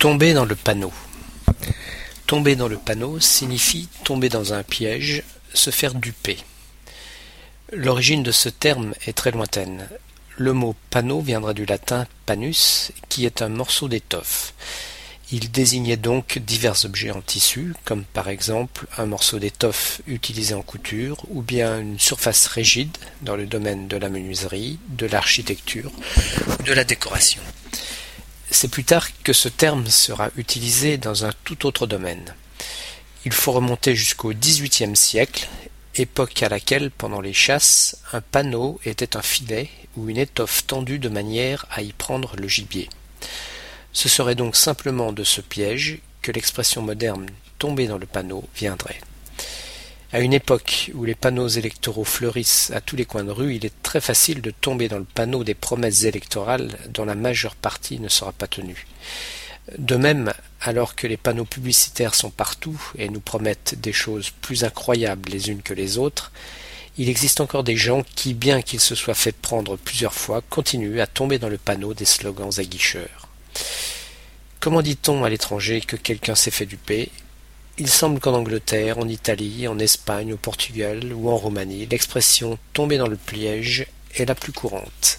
Tomber dans le panneau. Tomber dans le panneau signifie tomber dans un piège, se faire duper. L'origine de ce terme est très lointaine. Le mot panneau viendra du latin panus, qui est un morceau d'étoffe. Il désignait donc divers objets en tissu, comme par exemple un morceau d'étoffe utilisé en couture, ou bien une surface rigide dans le domaine de la menuiserie, de l'architecture de la décoration. C'est plus tard que ce terme sera utilisé dans un tout autre domaine. Il faut remonter jusqu'au XVIIIe siècle, époque à laquelle, pendant les chasses, un panneau était un filet ou une étoffe tendue de manière à y prendre le gibier. Ce serait donc simplement de ce piège que l'expression moderne tomber dans le panneau viendrait. À une époque où les panneaux électoraux fleurissent à tous les coins de rue, il est très facile de tomber dans le panneau des promesses électorales dont la majeure partie ne sera pas tenue. De même, alors que les panneaux publicitaires sont partout et nous promettent des choses plus incroyables les unes que les autres, il existe encore des gens qui, bien qu'ils se soient fait prendre plusieurs fois, continuent à tomber dans le panneau des slogans aguicheurs. Comment dit-on à l'étranger que quelqu'un s'est fait duper? Il semble qu'en Angleterre, en Italie, en Espagne, au Portugal ou en Roumanie, l'expression tomber dans le piège est la plus courante.